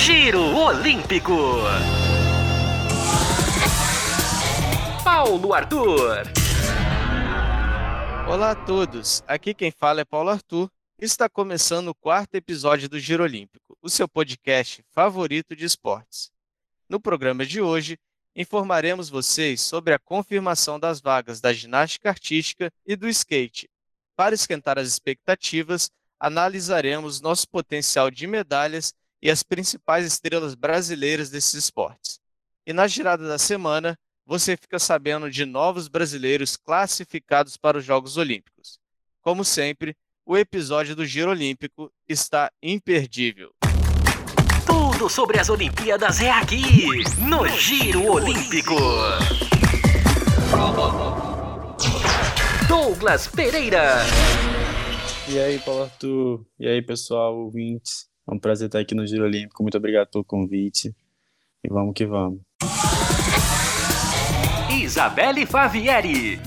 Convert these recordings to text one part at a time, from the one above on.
Giro Olímpico. Paulo Arthur. Olá a todos, aqui quem fala é Paulo Arthur. Está começando o quarto episódio do Giro Olímpico, o seu podcast favorito de esportes. No programa de hoje, informaremos vocês sobre a confirmação das vagas da ginástica artística e do skate. Para esquentar as expectativas, analisaremos nosso potencial de medalhas e as principais estrelas brasileiras desses esportes. E na girada da semana, você fica sabendo de novos brasileiros classificados para os Jogos Olímpicos. Como sempre, o episódio do Giro Olímpico está imperdível. Tudo sobre as Olimpíadas é aqui, no Giro Olímpico. Douglas Pereira. E aí, Paulo Arthur? E aí, pessoal, ouvintes? É um prazer estar aqui no Giro Olímpico. Muito obrigado pelo convite. E vamos que vamos. Isabelle Favieri.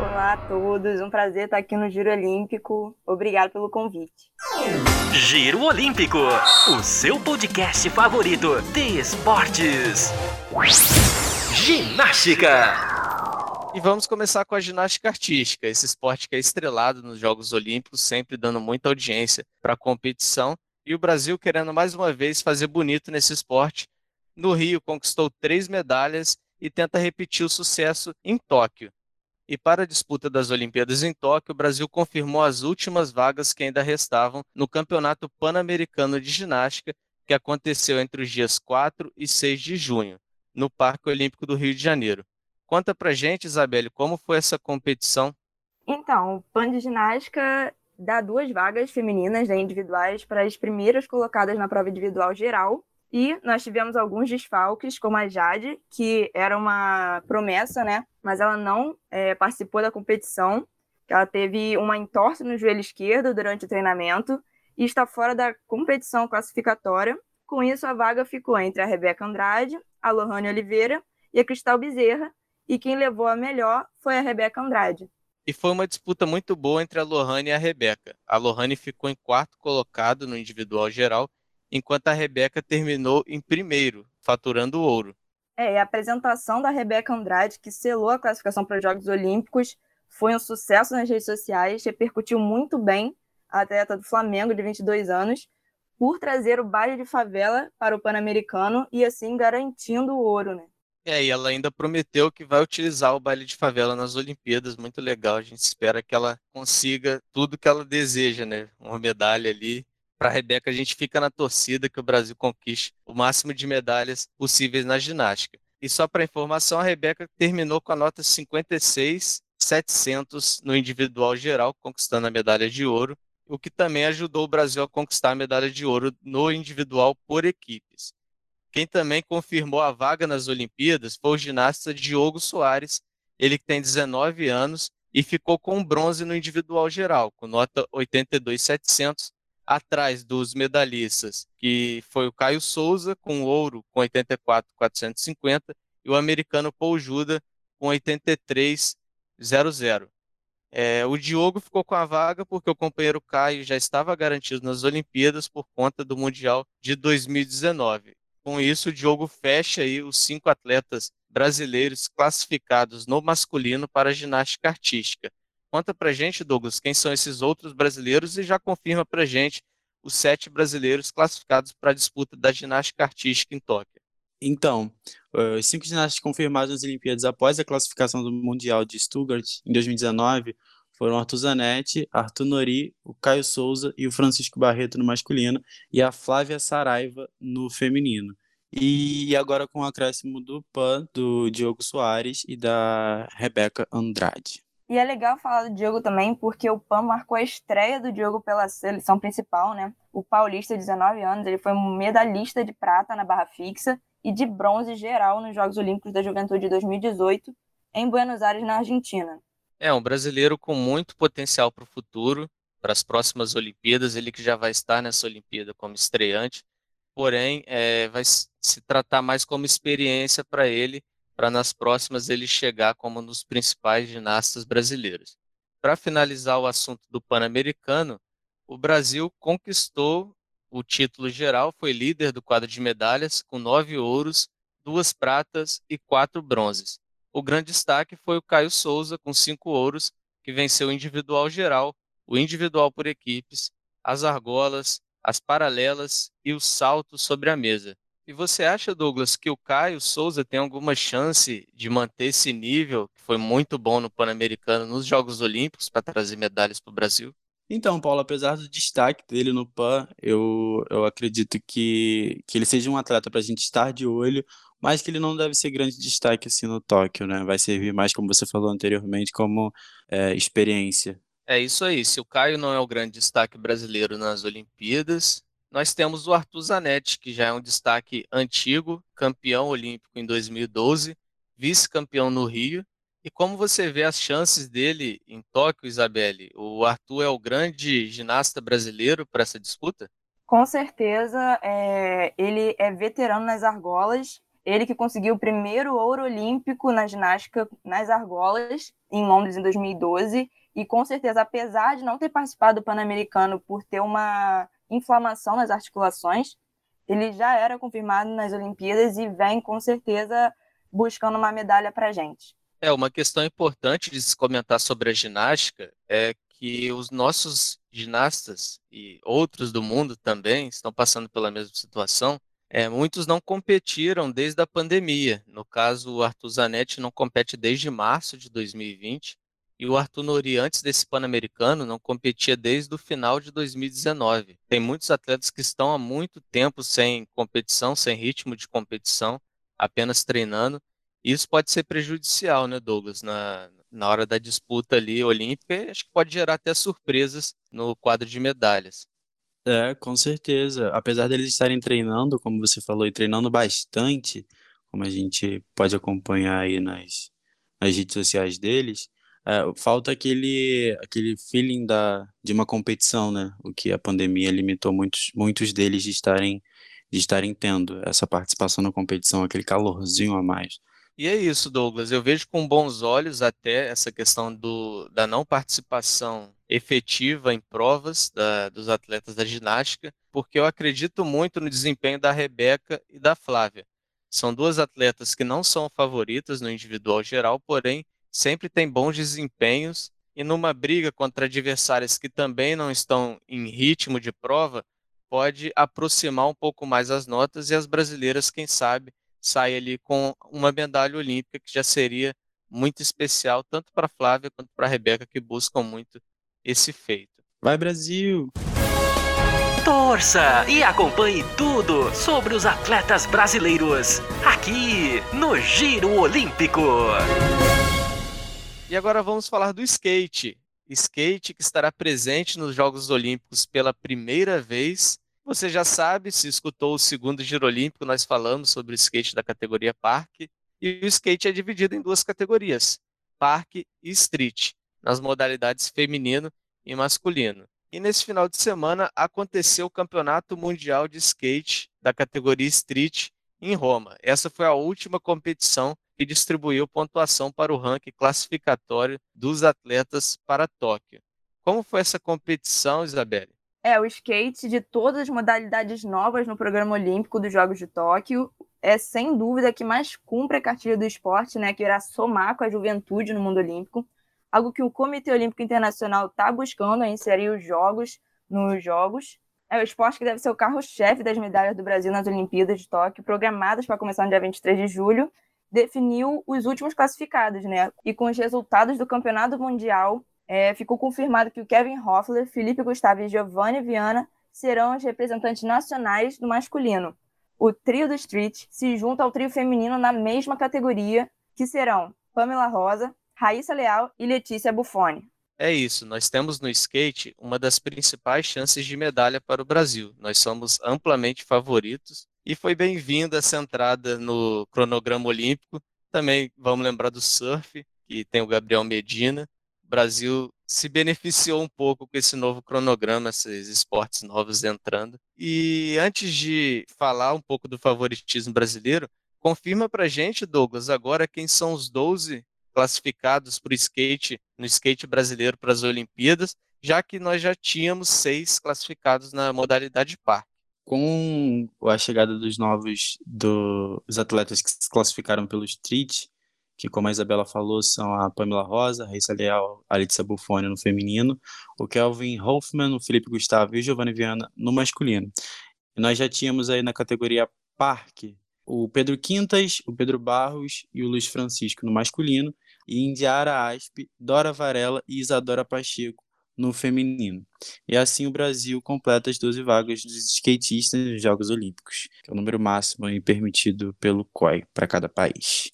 Olá a todos, um prazer estar aqui no Giro Olímpico. Obrigado pelo convite. Giro Olímpico, o seu podcast favorito de esportes. Ginástica. E vamos começar com a ginástica artística, esse esporte que é estrelado nos Jogos Olímpicos, sempre dando muita audiência para a competição. E o Brasil querendo mais uma vez fazer bonito nesse esporte. No Rio, conquistou três medalhas e tenta repetir o sucesso em Tóquio. E para a disputa das Olimpíadas em Tóquio, o Brasil confirmou as últimas vagas que ainda restavam no Campeonato Pan-Americano de Ginástica, que aconteceu entre os dias 4 e 6 de junho, no Parque Olímpico do Rio de Janeiro. Conta pra gente, Isabelle, como foi essa competição? Então, o Pan de Ginástica dá duas vagas femininas né, individuais para as primeiras colocadas na prova individual geral e nós tivemos alguns desfalques, como a Jade, que era uma promessa, né? Mas ela não é, participou da competição. Ela teve uma entorse no joelho esquerdo durante o treinamento e está fora da competição classificatória. Com isso, a vaga ficou entre a Rebeca Andrade, a Lohane Oliveira e a Cristal Bezerra, e quem levou a melhor foi a Rebeca Andrade. E foi uma disputa muito boa entre a Lohane e a Rebeca. A Lohane ficou em quarto colocado no individual geral enquanto a Rebeca terminou em primeiro, faturando ouro. É, e a apresentação da Rebeca Andrade, que selou a classificação para os Jogos Olímpicos, foi um sucesso nas redes sociais, repercutiu muito bem a atleta do Flamengo, de 22 anos, por trazer o baile de favela para o Pan-Americano e assim garantindo o ouro, né? É, e ela ainda prometeu que vai utilizar o baile de favela nas Olimpíadas, muito legal. A gente espera que ela consiga tudo que ela deseja, né? Uma medalha ali para a Rebeca, a gente fica na torcida que o Brasil conquiste o máximo de medalhas possíveis na ginástica. E só para informação, a Rebeca terminou com a nota 56,700 no individual geral, conquistando a medalha de ouro, o que também ajudou o Brasil a conquistar a medalha de ouro no individual por equipes. Quem também confirmou a vaga nas Olimpíadas foi o ginasta Diogo Soares, ele tem 19 anos e ficou com bronze no individual geral, com nota 82,700, atrás dos medalhistas, que foi o Caio Souza com ouro com 84,450 e o americano Paul Juda com 83,00. É, o Diogo ficou com a vaga porque o companheiro Caio já estava garantido nas Olimpíadas por conta do Mundial de 2019. Com isso, o Diogo fecha aí os cinco atletas brasileiros classificados no masculino para a ginástica artística. Conta pra gente, Douglas, quem são esses outros brasileiros e já confirma pra gente os sete brasileiros classificados para a disputa da ginástica artística em Tóquio. Então, os cinco ginastas confirmados nas Olimpíadas após a classificação do Mundial de Stuttgart em 2019 foram Arthur Zanetti, Arthur Nori, o Caio Souza e o Francisco Barreto no masculino e a Flávia Saraiva no feminino. E agora com o acréscimo do PAN, do Diogo Soares e da Rebeca Andrade. E é legal falar do Diogo também, porque o PAN marcou a estreia do Diogo pela seleção principal, né? O paulista, 19 anos, ele foi um medalhista de prata na barra fixa e de bronze geral nos Jogos Olímpicos da Juventude de 2018 em Buenos Aires, na Argentina. É um brasileiro com muito potencial para o futuro, para as próximas Olimpíadas, ele que já vai estar nessa Olimpíada como estreante, porém é, vai se tratar mais como experiência para ele para nas próximas ele chegar como um dos principais ginastas brasileiros. Para finalizar o assunto do Pan-Americano, o Brasil conquistou o título geral, foi líder do quadro de medalhas, com nove ouros, duas pratas e quatro bronzes. O grande destaque foi o Caio Souza, com cinco ouros, que venceu o individual geral, o individual por equipes, as argolas, as paralelas e o salto sobre a mesa. E você acha, Douglas, que o Caio Souza tem alguma chance de manter esse nível, que foi muito bom no Pan-Americano, nos Jogos Olímpicos, para trazer medalhas para o Brasil? Então, Paulo, apesar do destaque dele no PAN, eu, eu acredito que, que ele seja um atleta para a gente estar de olho, mas que ele não deve ser grande destaque assim no Tóquio, né? Vai servir mais, como você falou anteriormente, como é, experiência. É isso aí. Se o Caio não é o grande destaque brasileiro nas Olimpíadas, nós temos o Arthur Zanetti, que já é um destaque antigo, campeão olímpico em 2012, vice-campeão no Rio. E como você vê as chances dele em Tóquio, Isabelle? O Arthur é o grande ginasta brasileiro para essa disputa? Com certeza, é, ele é veterano nas argolas ele que conseguiu o primeiro ouro olímpico na ginástica nas argolas, em Londres, em 2012. E com certeza, apesar de não ter participado do Pan-Americano por ter uma inflamação nas articulações, ele já era confirmado nas Olimpíadas e vem com certeza buscando uma medalha para a gente. É, uma questão importante de se comentar sobre a ginástica é que os nossos ginastas e outros do mundo também estão passando pela mesma situação é, muitos não competiram desde a pandemia. No caso, o Arthur Zanetti não compete desde março de 2020 e o Arthur Nori, antes desse Pan-Americano, não competia desde o final de 2019. Tem muitos atletas que estão há muito tempo sem competição, sem ritmo de competição, apenas treinando. Isso pode ser prejudicial, né, Douglas, na, na hora da disputa ali olímpica, acho que pode gerar até surpresas no quadro de medalhas. É, com certeza. Apesar deles estarem treinando, como você falou, e treinando bastante, como a gente pode acompanhar aí nas, nas redes sociais deles, é, falta aquele, aquele feeling da, de uma competição, né? O que a pandemia limitou muitos, muitos deles de estarem, de estarem tendo essa participação na competição, aquele calorzinho a mais. E é isso, Douglas. Eu vejo com bons olhos até essa questão do, da não participação efetiva em provas da, dos atletas da ginástica, porque eu acredito muito no desempenho da Rebeca e da Flávia. São duas atletas que não são favoritas no individual geral, porém sempre têm bons desempenhos e numa briga contra adversárias que também não estão em ritmo de prova, pode aproximar um pouco mais as notas e as brasileiras, quem sabe, sai ali com uma medalha olímpica que já seria muito especial tanto para Flávia quanto para Rebeca que buscam muito esse feito. Vai Brasil! Torça e acompanhe tudo sobre os atletas brasileiros aqui no Giro Olímpico. E agora vamos falar do skate. Skate que estará presente nos Jogos Olímpicos pela primeira vez você já sabe, se escutou o segundo Giro Olímpico, nós falamos sobre o skate da categoria Parque. E o skate é dividido em duas categorias, Parque e Street, nas modalidades feminino e masculino. E nesse final de semana aconteceu o Campeonato Mundial de Skate da categoria Street em Roma. Essa foi a última competição que distribuiu pontuação para o ranking classificatório dos atletas para Tóquio. Como foi essa competição, Isabelle? É, o skate de todas as modalidades novas no programa olímpico dos Jogos de Tóquio é sem dúvida que mais cumpre a cartilha do esporte, né, que irá somar com a juventude no mundo olímpico, algo que o Comitê Olímpico Internacional está buscando, é inserir os jogos nos jogos. É o esporte que deve ser o carro-chefe das medalhas do Brasil nas Olimpíadas de Tóquio, programadas para começar no dia 23 de julho, definiu os últimos classificados, né? E com os resultados do Campeonato Mundial é, ficou confirmado que o Kevin Hoffler, Felipe Gustavo e Giovanni Viana serão os representantes nacionais do masculino. O trio do Street se junta ao trio feminino na mesma categoria, que serão Pamela Rosa, Raíssa Leal e Letícia Buffoni. É isso, nós temos no skate uma das principais chances de medalha para o Brasil. Nós somos amplamente favoritos e foi bem-vinda essa entrada no cronograma olímpico. Também vamos lembrar do surf, que tem o Gabriel Medina, Brasil se beneficiou um pouco com esse novo cronograma, esses esportes novos entrando. E antes de falar um pouco do favoritismo brasileiro, confirma para gente, Douglas, agora quem são os 12 classificados para o skate, no skate brasileiro para as Olimpíadas, já que nós já tínhamos seis classificados na modalidade par. Com a chegada dos novos dos atletas que se classificaram pelo Street, que como a Isabela falou, são a Pamela Rosa, a Raíssa Leal, a Letícia Buffoni no feminino, o Kelvin Hoffman, o Felipe Gustavo e o Giovanni Viana no masculino. E nós já tínhamos aí na categoria Parque o Pedro Quintas, o Pedro Barros e o Luiz Francisco no masculino, e Indiara Aspe, Dora Varela e Isadora Pacheco no feminino. E assim o Brasil completa as 12 vagas dos skatistas nos Jogos Olímpicos, que é o número máximo permitido pelo COI para cada país.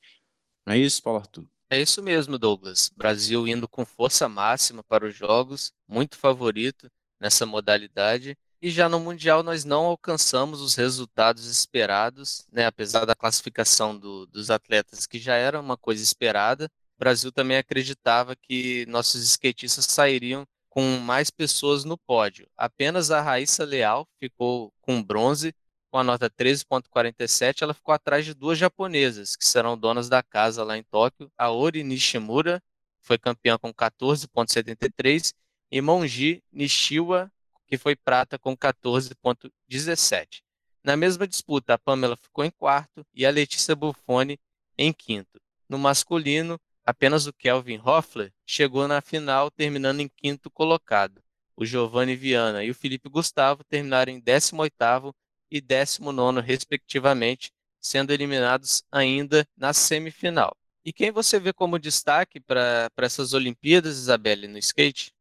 Não é isso, Paulo Arthur? É isso mesmo, Douglas. Brasil indo com força máxima para os Jogos, muito favorito nessa modalidade. E já no Mundial nós não alcançamos os resultados esperados, né? apesar da classificação do, dos atletas, que já era uma coisa esperada. O Brasil também acreditava que nossos skatistas sairiam com mais pessoas no pódio. Apenas a Raíssa Leal ficou com bronze, com a nota 13.47. Ela ficou atrás de duas japonesas, que serão donas da casa lá em Tóquio. A Ori Nishimura foi campeã com 14.73 e Monji Nishiwa, que foi prata com 14.17. Na mesma disputa, a Pamela ficou em quarto e a Letícia Buffoni em quinto. No masculino, Apenas o Kelvin Hoffler chegou na final, terminando em quinto colocado. O Giovanni Viana e o Felipe Gustavo terminaram em 18º e 19º, respectivamente, sendo eliminados ainda na semifinal. E quem você vê como destaque para essas Olimpíadas, Isabelle, no skate?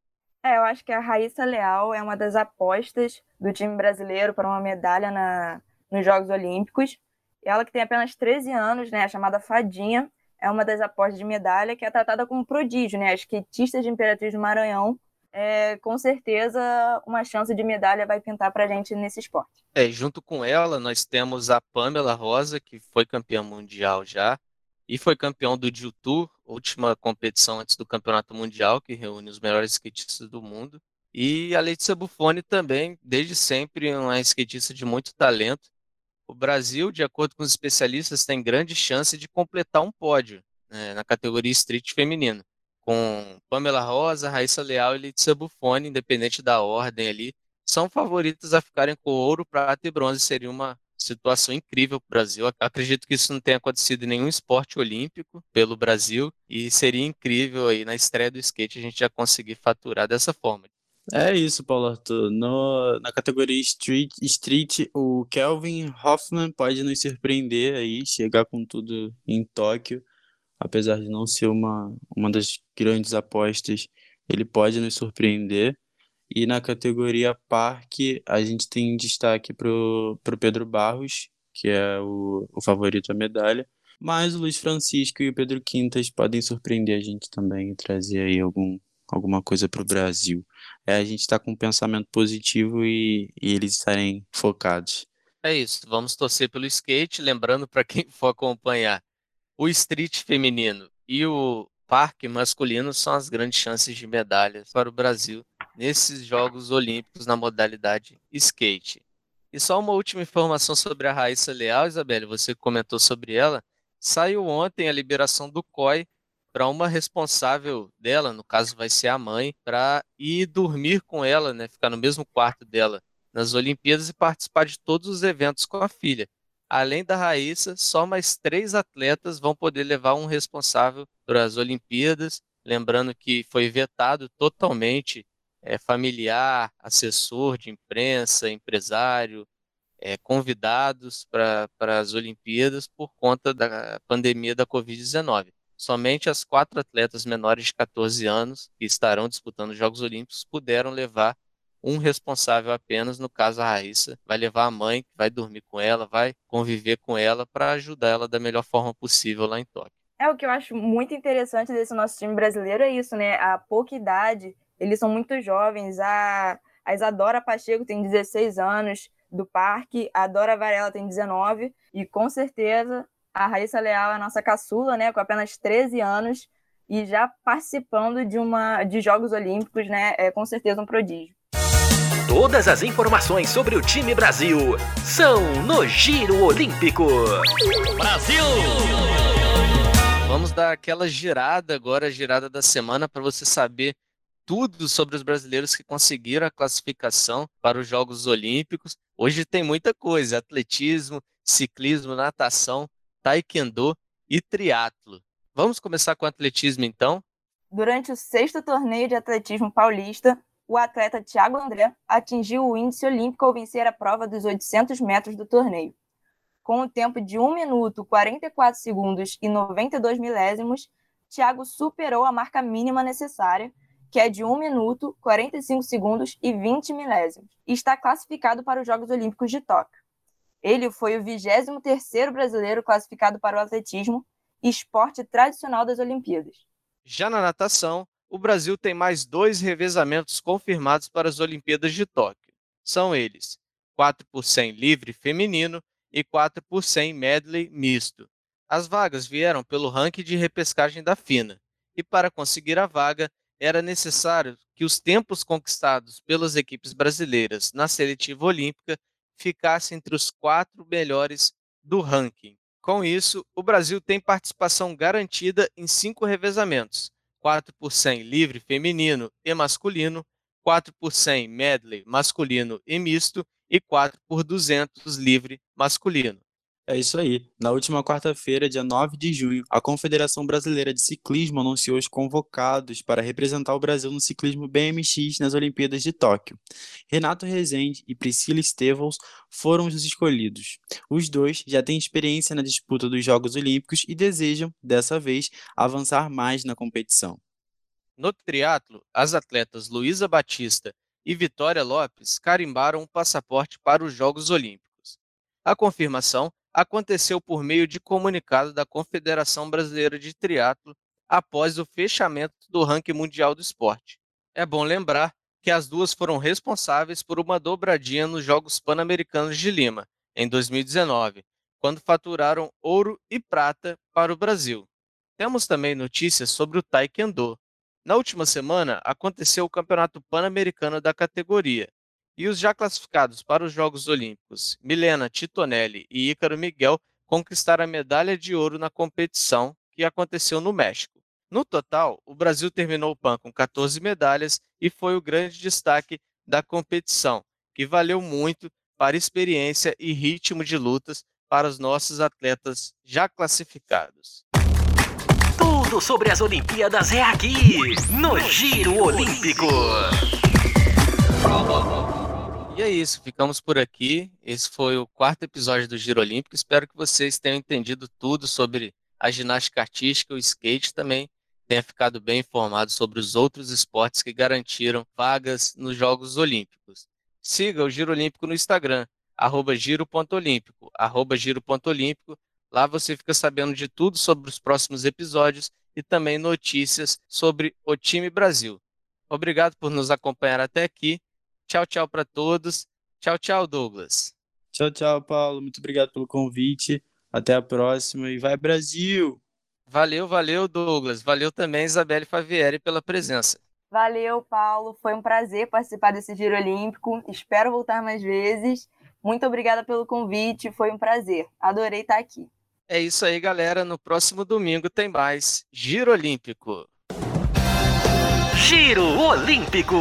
É, eu acho que a Raíssa Leal é uma das apostas do time brasileiro para uma medalha na, nos Jogos Olímpicos. Ela que tem apenas 13 anos, né, chamada Fadinha, é uma das apostas de medalha que é tratada como prodígio, né? As skatistas de Imperatriz do Maranhão, é, com certeza uma chance de medalha vai pintar para a gente nesse esporte. É, junto com ela, nós temos a Pamela Rosa, que foi campeã mundial já, e foi campeão do Jiu Tour, última competição antes do Campeonato Mundial, que reúne os melhores skatistas do mundo. E a Letícia Buffoni também, desde sempre, uma skatista de muito talento, o Brasil, de acordo com os especialistas, tem grande chance de completar um pódio né, na categoria street feminino, com Pamela Rosa, Raíssa Leal e Letícia Buffoni, independente da ordem ali, são favoritas a ficarem com ouro, prata e bronze. Seria uma situação incrível para o Brasil. Acredito que isso não tenha acontecido em nenhum esporte olímpico pelo Brasil e seria incrível aí na estreia do skate a gente já conseguir faturar dessa forma. É isso, Paulo Arthur. No, na categoria street, street, o Kelvin Hoffman pode nos surpreender aí, chegar com tudo em Tóquio, apesar de não ser uma, uma das grandes apostas, ele pode nos surpreender. E na categoria parque, a gente tem destaque para o Pedro Barros, que é o, o favorito à medalha. Mas o Luiz Francisco e o Pedro Quintas podem surpreender a gente também e trazer aí algum, alguma coisa para o Brasil. É a gente estar tá com um pensamento positivo e, e eles estarem focados. É isso, vamos torcer pelo skate, lembrando para quem for acompanhar, o street feminino e o parque masculino são as grandes chances de medalhas para o Brasil nesses Jogos Olímpicos na modalidade skate. E só uma última informação sobre a Raíssa Leal, Isabelle, você comentou sobre ela. Saiu ontem a liberação do COI para uma responsável dela, no caso vai ser a mãe, para ir dormir com ela, né, ficar no mesmo quarto dela nas Olimpíadas e participar de todos os eventos com a filha. Além da Raíssa, só mais três atletas vão poder levar um responsável para as Olimpíadas. Lembrando que foi vetado totalmente é, familiar, assessor de imprensa, empresário, é, convidados para as Olimpíadas por conta da pandemia da Covid-19. Somente as quatro atletas menores de 14 anos que estarão disputando os Jogos Olímpicos puderam levar um responsável apenas, no caso a Raíssa, vai levar a mãe, vai dormir com ela, vai conviver com ela para ajudar ela da melhor forma possível lá em Tóquio. É o que eu acho muito interessante desse nosso time brasileiro é isso, né? A pouca idade, eles são muito jovens. A, a Isadora Pacheco tem 16 anos do parque, a Dora Varela tem 19 e com certeza a Raíssa Leal é a nossa caçula, né, com apenas 13 anos e já participando de uma de Jogos Olímpicos, né, é com certeza um prodígio. Todas as informações sobre o time Brasil são no Giro Olímpico. Brasil! Vamos dar aquela girada agora, a girada da semana, para você saber tudo sobre os brasileiros que conseguiram a classificação para os Jogos Olímpicos. Hoje tem muita coisa: atletismo, ciclismo, natação, taekwondo e triatlo. Vamos começar com atletismo então? Durante o sexto torneio de atletismo paulista, o atleta Thiago André atingiu o índice olímpico ao vencer a prova dos 800 metros do torneio. Com o tempo de 1 minuto, 44 segundos e 92 milésimos, Thiago superou a marca mínima necessária, que é de 1 minuto, 45 segundos e 20 milésimos, e está classificado para os Jogos Olímpicos de Tóquio. Ele foi o 23º brasileiro classificado para o atletismo, esporte tradicional das Olimpíadas. Já na natação, o Brasil tem mais dois revezamentos confirmados para as Olimpíadas de Tóquio. São eles: 4 por 100 livre feminino e 4 por 100 medley misto. As vagas vieram pelo ranking de repescagem da FINA, e para conseguir a vaga era necessário que os tempos conquistados pelas equipes brasileiras na seletiva olímpica ficassem entre os quatro melhores do ranking. Com isso, o Brasil tem participação garantida em cinco revezamentos: 4 por 100 livre feminino e masculino, 4 por 100 medley masculino e misto e 4 por 200 livre masculino. É isso aí. Na última quarta-feira, dia 9 de junho, a Confederação Brasileira de Ciclismo anunciou os convocados para representar o Brasil no ciclismo BMX nas Olimpíadas de Tóquio. Renato Rezende e Priscila Estevãos foram os escolhidos. Os dois já têm experiência na disputa dos Jogos Olímpicos e desejam, dessa vez, avançar mais na competição. No triatlo, as atletas Luísa Batista e Vitória Lopes carimbaram o passaporte para os Jogos Olímpicos. A confirmação aconteceu por meio de comunicado da Confederação Brasileira de Triatlo após o fechamento do ranking mundial do esporte. É bom lembrar que as duas foram responsáveis por uma dobradinha nos Jogos Pan-Americanos de Lima, em 2019, quando faturaram ouro e prata para o Brasil. Temos também notícias sobre o Taekwondo. Na última semana, aconteceu o Campeonato Pan-Americano da categoria, e os já classificados para os Jogos Olímpicos, Milena Titonelli e Ícaro Miguel, conquistaram a medalha de ouro na competição que aconteceu no México. No total, o Brasil terminou o PAN com 14 medalhas e foi o grande destaque da competição, que valeu muito para experiência e ritmo de lutas para os nossos atletas já classificados. Tudo sobre as Olimpíadas é aqui, no Giro Olímpico. E é isso, ficamos por aqui. Esse foi o quarto episódio do Giro Olímpico. Espero que vocês tenham entendido tudo sobre a ginástica artística, o skate também tenha ficado bem informado sobre os outros esportes que garantiram vagas nos Jogos Olímpicos. Siga o Giro Olímpico no Instagram, arroba giro.olímpico, arroba giro.olímpico. Lá você fica sabendo de tudo sobre os próximos episódios e também notícias sobre o time Brasil. Obrigado por nos acompanhar até aqui Tchau, tchau para todos. Tchau, tchau, Douglas. Tchau, tchau, Paulo. Muito obrigado pelo convite. Até a próxima e vai Brasil! Valeu, valeu, Douglas. Valeu também, Isabelle Favieri, pela presença. Valeu, Paulo. Foi um prazer participar desse Giro Olímpico. Espero voltar mais vezes. Muito obrigada pelo convite. Foi um prazer. Adorei estar aqui. É isso aí, galera. No próximo domingo tem mais Giro Olímpico. Giro Olímpico.